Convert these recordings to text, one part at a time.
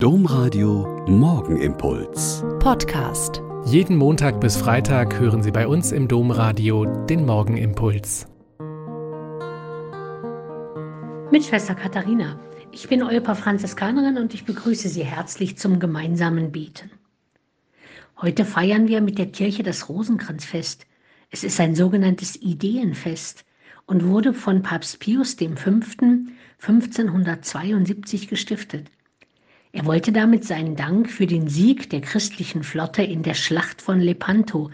Domradio Morgenimpuls. Podcast. Jeden Montag bis Freitag hören Sie bei uns im Domradio den Morgenimpuls. Mit Schwester Katharina. Ich bin Olpa Franziskanerin und ich begrüße Sie herzlich zum gemeinsamen Beten. Heute feiern wir mit der Kirche das Rosenkranzfest. Es ist ein sogenanntes Ideenfest und wurde von Papst Pius V. 1572 gestiftet. Er wollte damit seinen Dank für den Sieg der christlichen Flotte in der Schlacht von Lepanto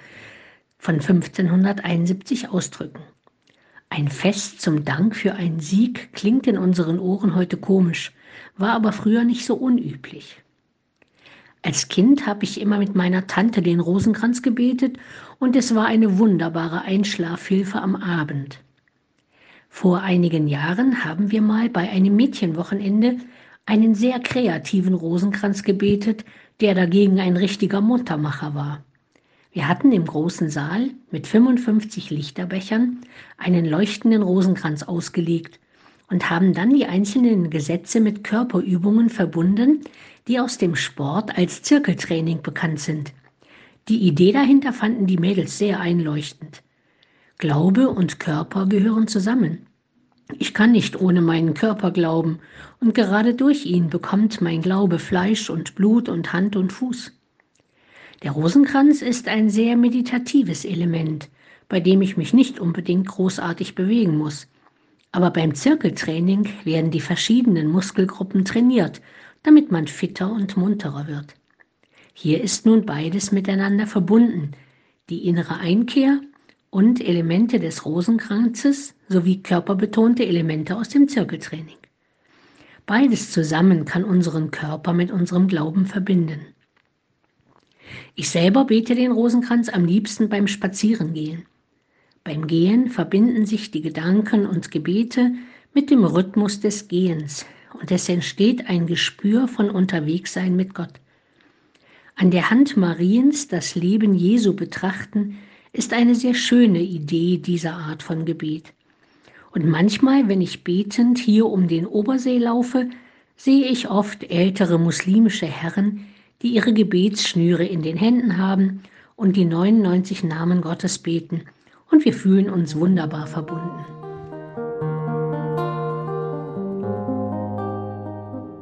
von 1571 ausdrücken. Ein Fest zum Dank für einen Sieg klingt in unseren Ohren heute komisch, war aber früher nicht so unüblich. Als Kind habe ich immer mit meiner Tante den Rosenkranz gebetet und es war eine wunderbare Einschlafhilfe am Abend. Vor einigen Jahren haben wir mal bei einem Mädchenwochenende einen sehr kreativen Rosenkranz gebetet, der dagegen ein richtiger Muntermacher war. Wir hatten im großen Saal mit 55 Lichterbechern einen leuchtenden Rosenkranz ausgelegt und haben dann die einzelnen Gesetze mit Körperübungen verbunden, die aus dem Sport als Zirkeltraining bekannt sind. Die Idee dahinter fanden die Mädels sehr einleuchtend. Glaube und Körper gehören zusammen. Ich kann nicht ohne meinen Körper glauben, und gerade durch ihn bekommt mein Glaube Fleisch und Blut und Hand und Fuß. Der Rosenkranz ist ein sehr meditatives Element, bei dem ich mich nicht unbedingt großartig bewegen muss. Aber beim Zirkeltraining werden die verschiedenen Muskelgruppen trainiert, damit man fitter und munterer wird. Hier ist nun beides miteinander verbunden, die innere Einkehr und Elemente des Rosenkranzes sowie körperbetonte Elemente aus dem Zirkeltraining. Beides zusammen kann unseren Körper mit unserem Glauben verbinden. Ich selber bete den Rosenkranz am liebsten beim Spazierengehen. Beim Gehen verbinden sich die Gedanken und Gebete mit dem Rhythmus des Gehens und es entsteht ein Gespür von Unterwegssein mit Gott. An der Hand Mariens das Leben Jesu betrachten, ist eine sehr schöne Idee dieser Art von Gebet. Und manchmal, wenn ich betend hier um den Obersee laufe, sehe ich oft ältere muslimische Herren, die ihre Gebetsschnüre in den Händen haben und die 99 Namen Gottes beten. Und wir fühlen uns wunderbar verbunden.